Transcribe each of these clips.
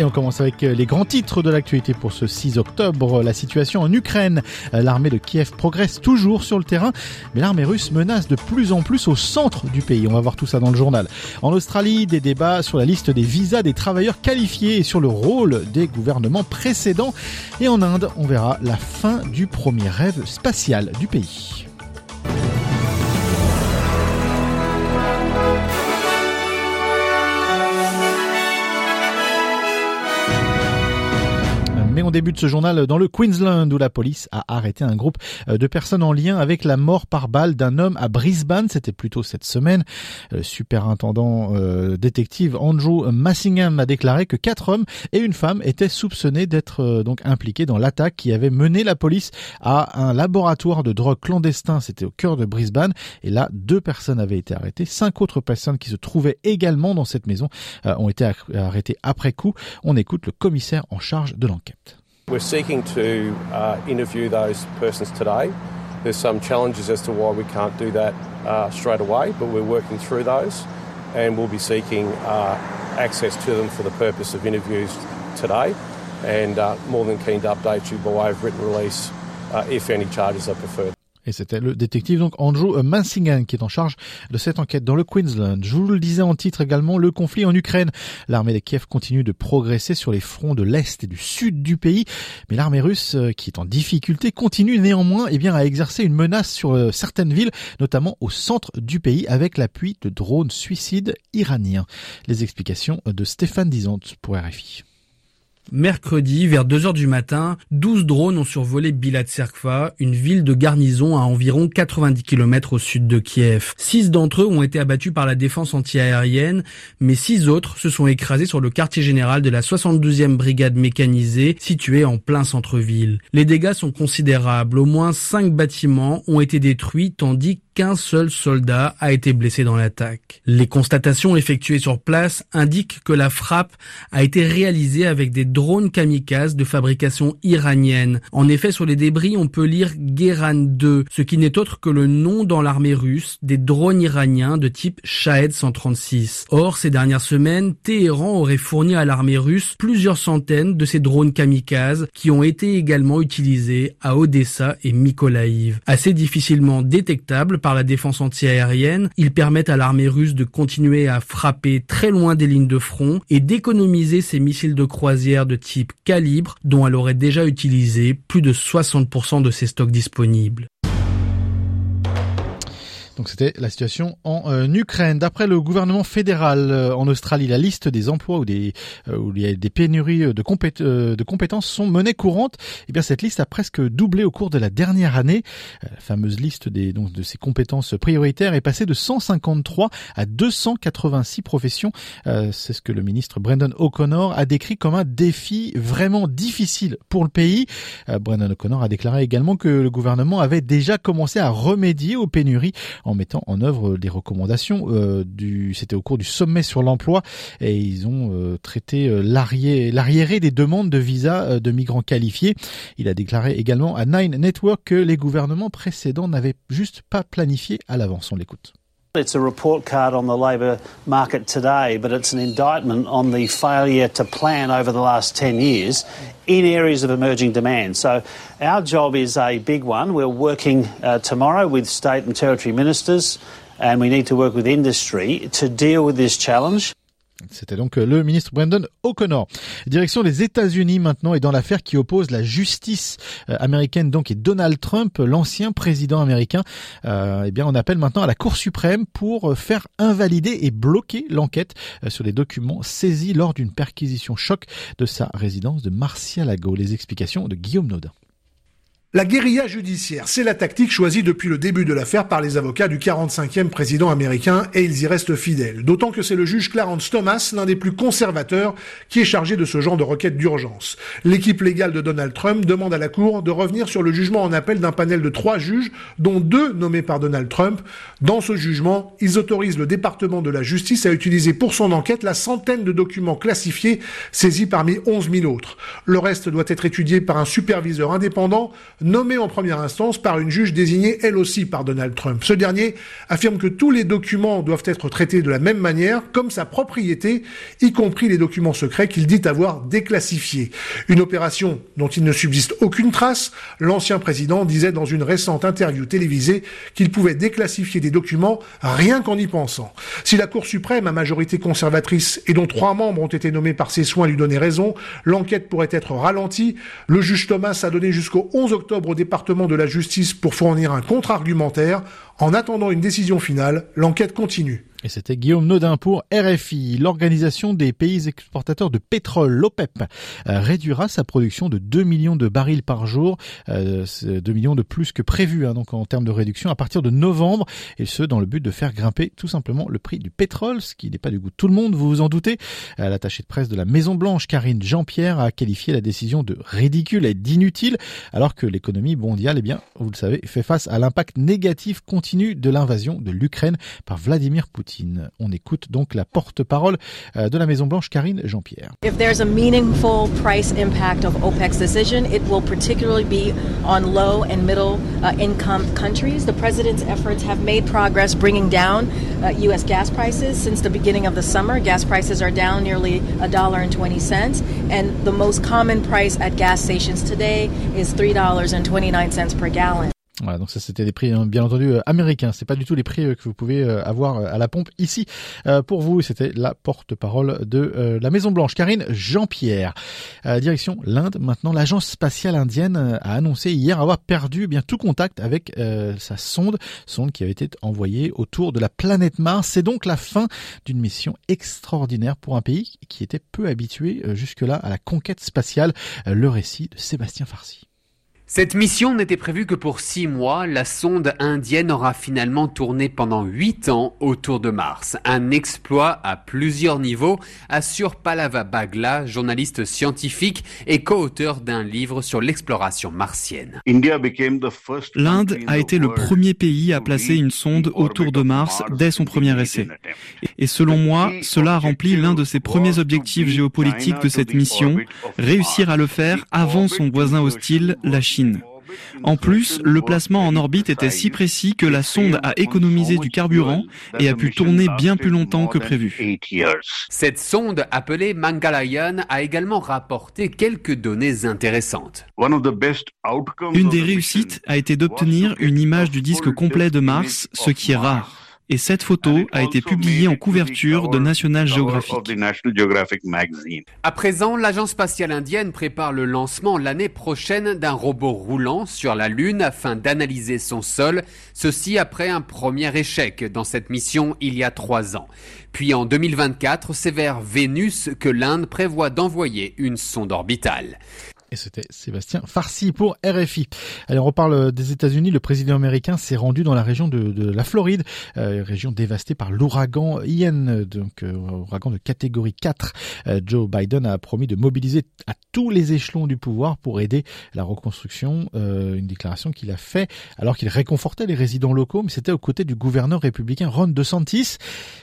Et on commence avec euh, les grands titres de l'actualité pour ce 6 octobre. La situation en Ukraine. Euh, l'armée de Kiev progresse toujours sur le terrain, mais l'armée russe menace de plus en plus au centre du pays. On va voir tout ça dans le journal. En Australie, des débats sur la liste des visas des travailleurs qualifiés et sur le rôle des gouvernements précédents. Et en Inde, on verra la fin du premier rêve spatial du pays. On débute ce journal dans le Queensland où la police a arrêté un groupe euh, de personnes en lien avec la mort par balle d'un homme à Brisbane. C'était plutôt cette semaine. Le superintendant euh, détective Andrew Massingham a déclaré que quatre hommes et une femme étaient soupçonnés d'être euh, donc impliqués dans l'attaque qui avait mené la police à un laboratoire de drogue clandestin. C'était au cœur de Brisbane. Et là, deux personnes avaient été arrêtées. Cinq autres personnes qui se trouvaient également dans cette maison ont été arrêtées après coup. On écoute le commissaire en charge de l'enquête. We're seeking to uh, interview those persons today. There's some challenges as to why we can't do that uh, straight away, but we're working through those and we'll be seeking uh, access to them for the purpose of interviews today and uh, more than keen to update you by way of written release uh, if any charges are preferred. Et c'était le détective donc Andrew Mansingan qui est en charge de cette enquête dans le Queensland. Je vous le disais en titre également, le conflit en Ukraine. L'armée de Kiev continue de progresser sur les fronts de l'Est et du Sud du pays. Mais l'armée russe, euh, qui est en difficulté, continue néanmoins eh bien, à exercer une menace sur euh, certaines villes, notamment au centre du pays, avec l'appui de drones suicides iraniens. Les explications de Stéphane Dizante pour RFI. Mercredi, vers 2 heures du matin, 12 drones ont survolé Bilatserkva, une ville de garnison à environ 90 km au sud de Kiev. Six d'entre eux ont été abattus par la défense antiaérienne, mais six autres se sont écrasés sur le quartier général de la 72e brigade mécanisée, située en plein centre-ville. Les dégâts sont considérables. Au moins cinq bâtiments ont été détruits, tandis qu'un seul soldat a été blessé dans l'attaque. Les constatations effectuées sur place indiquent que la frappe a été réalisée avec des kamikazes de fabrication iranienne. En effet, sur les débris, on peut lire Geran 2, ce qui n'est autre que le nom dans l'armée russe des drones iraniens de type Shahed 136. Or, ces dernières semaines, Téhéran aurait fourni à l'armée russe plusieurs centaines de ces drones kamikazes qui ont été également utilisés à Odessa et Mykolaïv. Assez difficilement détectables par la défense antiaérienne, ils permettent à l'armée russe de continuer à frapper très loin des lignes de front et d'économiser ses missiles de croisière de type calibre dont elle aurait déjà utilisé plus de 60% de ses stocks disponibles. Donc c'était la situation en euh, Ukraine. D'après le gouvernement fédéral euh, en Australie, la liste des emplois où, des, euh, où il y a des pénuries de, de compétences sont menées courantes. Eh bien cette liste a presque doublé au cours de la dernière année. la fameuse liste des, donc, de ces compétences prioritaires est passée de 153 à 286 professions. C'est ce que le ministre Brendan O'Connor a décrit comme un défi vraiment difficile pour le pays. Brendan O'Connor a déclaré également que le gouvernement avait déjà commencé à remédier aux pénuries en mettant en œuvre des recommandations. Euh, du, c'était au cours du sommet sur l'emploi et ils ont euh, traité euh, l'arriéré des demandes de visa de migrants qualifiés. Il a déclaré également à Nine Network que les gouvernements précédents n'avaient juste pas planifié à l'avance. On l'écoute. It's a report card on the labour market today, but it's an indictment on the failure to plan over the last 10 years in areas of emerging demand. So our job is a big one. We're working uh, tomorrow with state and territory ministers, and we need to work with industry to deal with this challenge. C'était donc euh, le ministre Brandon O'Connor. Direction des États-Unis maintenant et dans l'affaire qui oppose la justice euh, américaine donc et Donald Trump, l'ancien président américain. Euh, eh bien, on appelle maintenant à la Cour suprême pour faire invalider et bloquer l'enquête sur les documents saisis lors d'une perquisition choc de sa résidence de Marcia-Lago. Les explications de Guillaume Naudin. La guérilla judiciaire, c'est la tactique choisie depuis le début de l'affaire par les avocats du 45e président américain et ils y restent fidèles. D'autant que c'est le juge Clarence Thomas, l'un des plus conservateurs, qui est chargé de ce genre de requête d'urgence. L'équipe légale de Donald Trump demande à la Cour de revenir sur le jugement en appel d'un panel de trois juges, dont deux nommés par Donald Trump. Dans ce jugement, ils autorisent le département de la justice à utiliser pour son enquête la centaine de documents classifiés saisis parmi 11 000 autres. Le reste doit être étudié par un superviseur indépendant nommée en première instance par une juge désignée elle aussi par Donald Trump. Ce dernier affirme que tous les documents doivent être traités de la même manière, comme sa propriété, y compris les documents secrets qu'il dit avoir déclassifiés. Une opération dont il ne subsiste aucune trace. L'ancien président disait dans une récente interview télévisée qu'il pouvait déclassifier des documents rien qu'en y pensant. Si la Cour suprême, à majorité conservatrice et dont trois membres ont été nommés par ses soins, lui donnait raison, l'enquête pourrait être ralentie. Le juge Thomas a donné jusqu'au 11 octobre au département de la justice pour fournir un contre-argumentaire. En attendant une décision finale, l'enquête continue. Et c'était Guillaume Nodin pour RFI. L'organisation des pays exportateurs de pétrole, l'OPEP, euh, réduira sa production de 2 millions de barils par jour, euh, 2 millions de plus que prévu hein, donc en termes de réduction à partir de novembre, et ce dans le but de faire grimper tout simplement le prix du pétrole, ce qui n'est pas du goût de tout le monde, vous vous en doutez. Euh, l'attachée de presse de la Maison Blanche, Karine Jean-Pierre, a qualifié la décision de ridicule et d'inutile, alors que l'économie mondiale, eh bien, vous le savez, fait face à l'impact négatif continu de l'invasion de l'Ukraine par Vladimir Poutine. On écoute donc la porte-parole euh, de la Maison Blanche, Karine Jean-Pierre. If there's a meaningful price impact of OPEC's decision, it will particularly be on low and middle uh, income countries. The president's efforts have made progress bringing down uh, U.S. gas prices since the beginning of the summer. Gas prices are down nearly a dollar and twenty cents, and the most common price at gas stations today is three dollars and twenty nine cents per gallon. Voilà, donc ça c'était des prix hein, bien entendu euh, américains. C'est pas du tout les prix euh, que vous pouvez euh, avoir à la pompe ici pour vous. C'était la porte-parole de la Maison Blanche, Karine Jean-Pierre. direction l'Inde. Maintenant, l'agence spatiale indienne a annoncé hier avoir perdu eh bien tout contact avec sa sonde, sonde qui avait été envoyée autour de la planète Mars. C'est donc la fin d'une mission extraordinaire pour un pays qui était peu habitué jusque-là à la conquête spatiale. Le récit de Sébastien Farsi. Cette mission n'était prévue que pour six mois. La sonde indienne aura finalement tourné pendant huit ans autour de Mars. Un exploit à plusieurs niveaux, assure Palava Bagla, journaliste scientifique et co-auteur d'un livre sur l'exploration martienne. L'Inde a été le premier pays à placer une sonde autour de Mars dès son premier essai. Et selon moi, cela a rempli l'un de ses premiers objectifs géopolitiques de cette mission, réussir à le faire avant son voisin hostile, la Chine. En plus, le placement en orbite était si précis que la sonde a économisé du carburant et a pu tourner bien plus longtemps que prévu. Cette sonde appelée Mangalayan a également rapporté quelques données intéressantes. Une des réussites a été d'obtenir une image du disque complet de Mars, ce qui est rare et cette photo a été publiée en couverture de National Geographic. À présent, l'agence spatiale indienne prépare le lancement l'année prochaine d'un robot roulant sur la Lune afin d'analyser son sol, ceci après un premier échec dans cette mission il y a trois ans. Puis en 2024, c'est vers Vénus que l'Inde prévoit d'envoyer une sonde orbitale. Et c'était Sébastien Farsi pour RFI. Allez, on reparle des États-Unis. Le président américain s'est rendu dans la région de, la Floride, euh, région dévastée par l'ouragan Ian, donc euh, ouragan de catégorie 4. Euh, Joe Biden a promis de mobiliser à tous les échelons du pouvoir pour aider la reconstruction. Une déclaration qu'il a fait alors qu'il réconfortait les résidents locaux, mais c'était aux côtés du gouverneur républicain Ron DeSantis.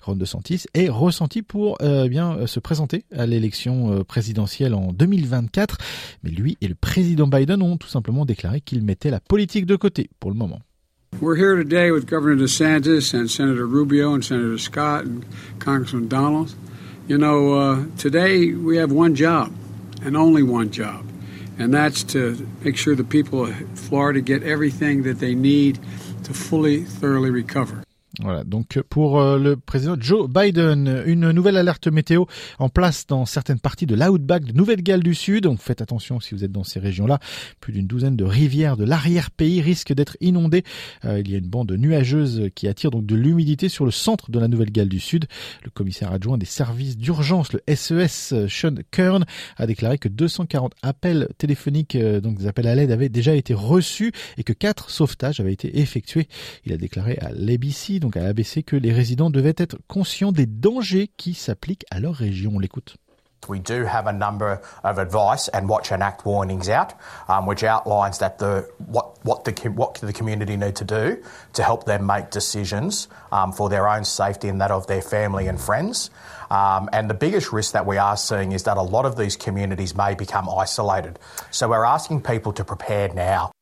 Ron DeSantis est ressenti pour eh bien se présenter à l'élection présidentielle en 2024. Mais lui et le président Biden ont tout simplement déclaré qu'ils mettaient la politique de côté pour le moment. We're here today with Governor DeSantis and Senator Rubio and Senator Scott and Congressman Donald. You know, uh, today we have one job and only one job, and that's to make sure the people of Florida get everything that they need to fully, thoroughly recover. Voilà, donc pour euh, le président Joe Biden, une nouvelle alerte météo en place dans certaines parties de l'Outback de Nouvelle-Galles du Sud. Donc faites attention si vous êtes dans ces régions-là. Plus d'une douzaine de rivières de l'arrière-pays risquent d'être inondées. Euh, il y a une bande nuageuse qui attire donc de l'humidité sur le centre de la Nouvelle-Galles du Sud. Le commissaire adjoint des services d'urgence, le SES, Sean Kern, a déclaré que 240 appels téléphoniques, euh, donc des appels à l'aide, avaient déjà été reçus et que quatre sauvetages avaient été effectués. Il a déclaré à l'ABC, donc à l'ABC, que les résidents devaient être conscients des dangers qui s'appliquent à leur région. On l'écoute. We do have a number of advice and watch and act warnings out, um, which outlines that the what what the what the community need to do to help them make decisions um, for their own safety and that of their family and friends. Um, and the biggest risk that we are seeing is that a lot of these communities may become isolated. So we're asking people to prepare now.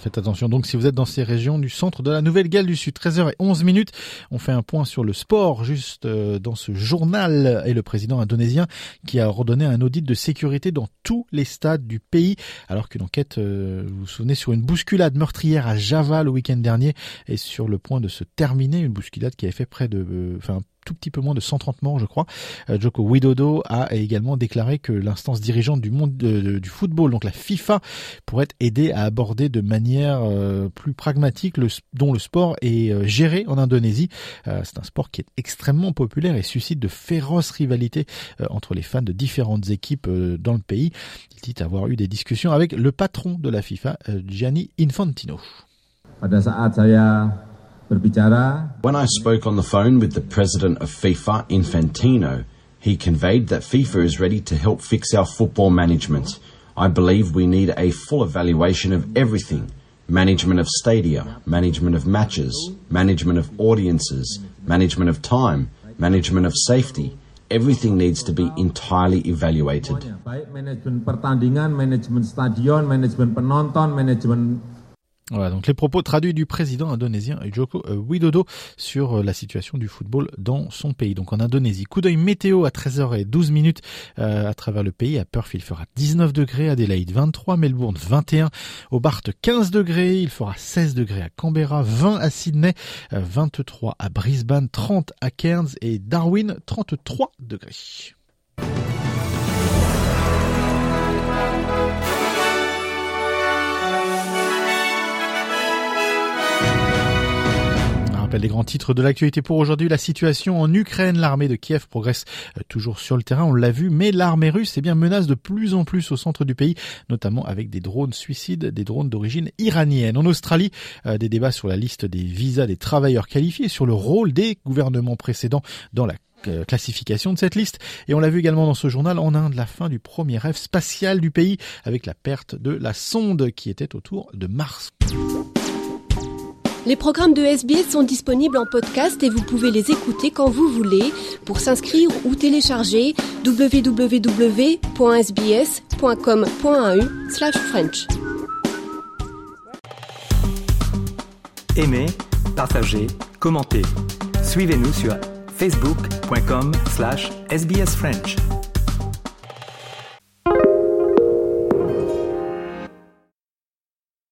Faites attention donc si vous êtes dans ces régions du centre de la Nouvelle-Galles du Sud. 13h11 minutes. On fait un point sur le sport juste euh, dans ce journal et le président indonésien qui a ordonné un audit de sécurité dans tous les stades du pays alors qu'une enquête, euh, vous vous souvenez, sur une bousculade meurtrière à Java le week-end dernier est sur le point de se terminer. Une bousculade qui avait fait près de, euh, enfin, tout petit peu moins de 130 morts, je crois. Euh, Joko Widodo a également déclaré que l'instance dirigeante du monde du football, donc la FIFA, pourrait aider à aborder de manière euh, plus pragmatique dont le sport est euh, géré en Indonésie. C'est un sport qui est extrêmement populaire et suscite de féroces rivalités entre les fans de différentes équipes dans le pays. Il dit avoir eu des discussions avec le patron de la FIFA, Gianni Infantino. When I spoke on the phone with the president of FIFA, Infantino, he conveyed that FIFA is ready to help fix our football management. I believe we need a full evaluation of everything management of stadia, management of matches, management of audiences, management of time, management of safety. Everything needs to be entirely evaluated. Manajemen pertandingan, manajemen stadion, manajemen penonton, manajemen Voilà, donc les propos traduits du président indonésien Joko euh, Widodo sur euh, la situation du football dans son pays. Donc en Indonésie, coup d'œil météo à 13h12 minutes euh, à travers le pays. À Perth, il fera 19 degrés, Adelaide 23, Melbourne 21, Hobart 15 degrés, il fera 16 degrés à Canberra, 20 à Sydney, 23 à Brisbane, 30 à Cairns et Darwin 33 degrés. Les grands titres de l'actualité pour aujourd'hui. La situation en Ukraine, l'armée de Kiev progresse euh, toujours sur le terrain, on l'a vu, mais l'armée russe eh bien, menace de plus en plus au centre du pays, notamment avec des drones suicides, des drones d'origine iranienne. En Australie, euh, des débats sur la liste des visas des travailleurs qualifiés, sur le rôle des gouvernements précédents dans la euh, classification de cette liste. Et on l'a vu également dans ce journal en Inde, la fin du premier rêve spatial du pays avec la perte de la sonde qui était autour de Mars. Les programmes de SBS sont disponibles en podcast et vous pouvez les écouter quand vous voulez. Pour s'inscrire ou télécharger, www.sbs.com.au/french. Aimez, partagez, commentez. Suivez-nous sur facebook.com/sbsfrench.